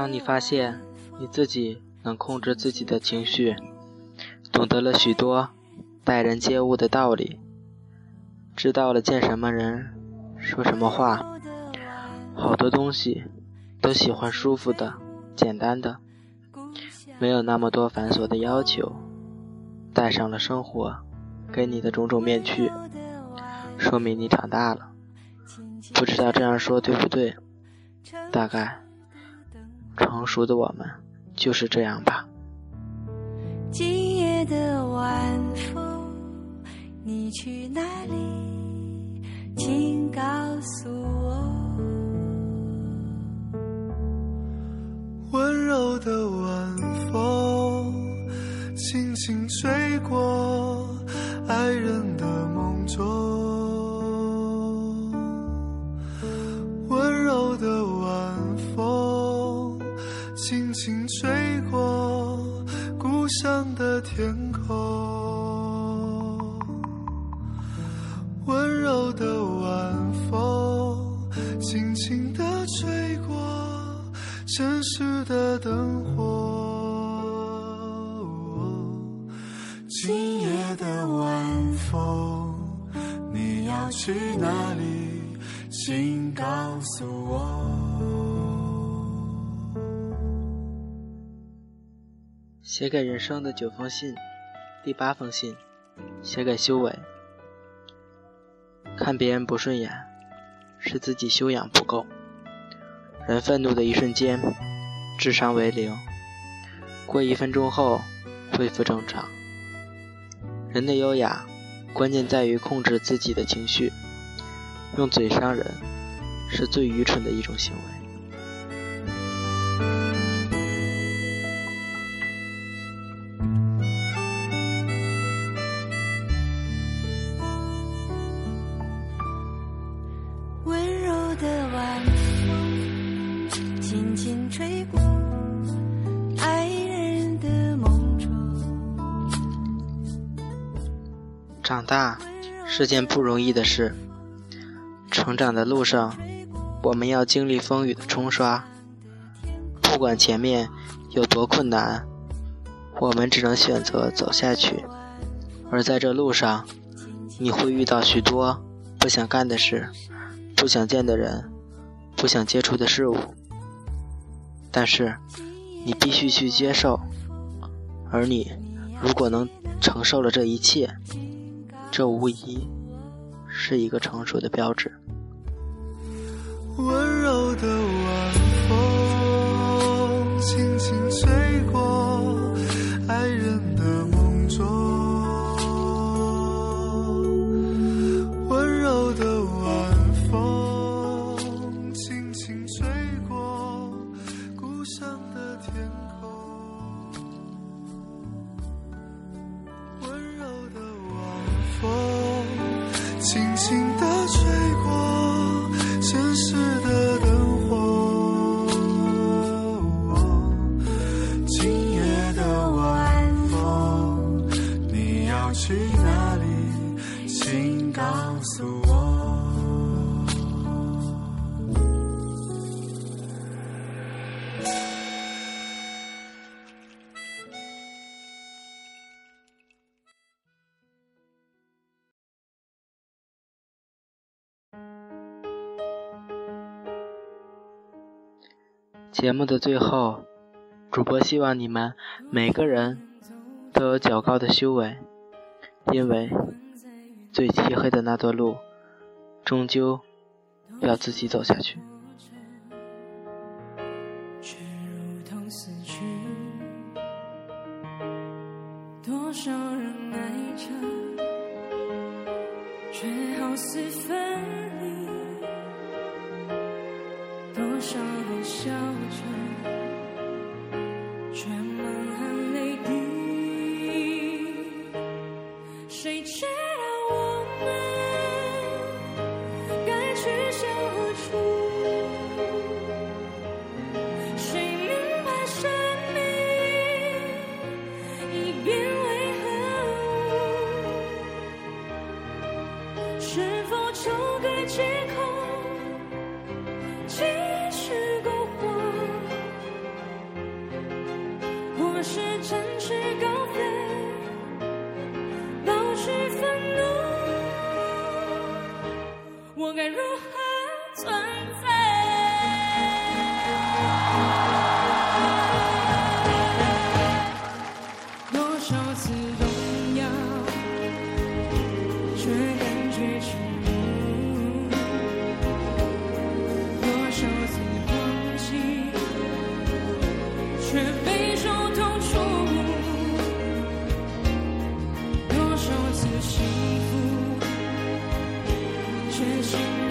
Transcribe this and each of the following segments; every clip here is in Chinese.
当你发现你自己能控制自己的情绪，懂得了许多待人接物的道理，知道了见什么人说什么话，好多东西都喜欢舒服的、简单的，没有那么多繁琐的要求，戴上了生活给你的种种面具，说明你长大了。不知道这样说对不对？大概。成熟的我们就是这样吧。今夜的晚风，你去哪里？请告诉我。温柔的晚风，轻轻吹轻轻地吹过城市的灯火。今夜的晚风，你要去哪里？请告诉我。写给人生的九封信，第八封信，写给修伟。看别人不顺眼，是自己修养不够。人愤怒的一瞬间，智商为零，过一分钟后恢复正常。人的优雅，关键在于控制自己的情绪。用嘴伤人，是最愚蠢的一种行为。你我爱人的梦长大是件不容易的事，成长的路上，我们要经历风雨的冲刷。不管前面有多困难，我们只能选择走下去。而在这路上，你会遇到许多不想干的事，不想见的人，不想接触的事物。但是，你必须去接受。而你，如果能承受了这一切，这无疑是一个成熟的标志。温柔的晚风，天空。温柔的晚。风轻轻地吹过城市的灯火，今夜的晚风，你要去哪里？请告诉我。节目的最后，主播希望你们每个人都有较高的修为，因为最漆黑的那段路，终究要自己走下去。多少人爱着，却好似分离；笑着，却满含泪滴。谁知 புகழ் 也许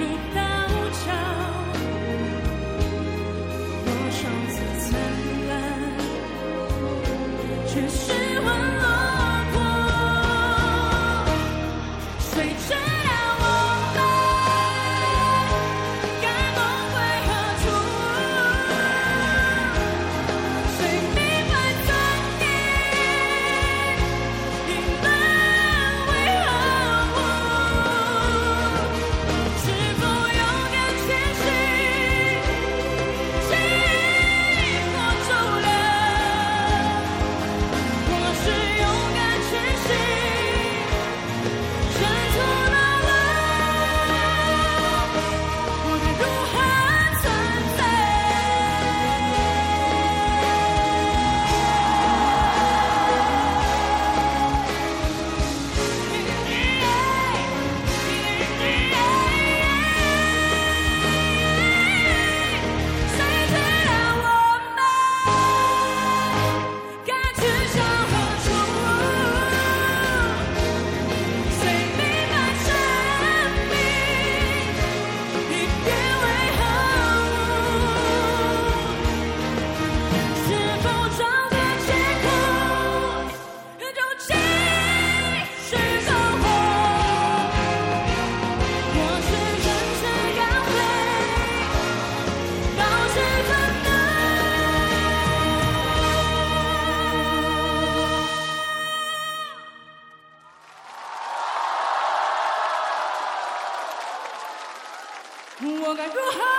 everyone going,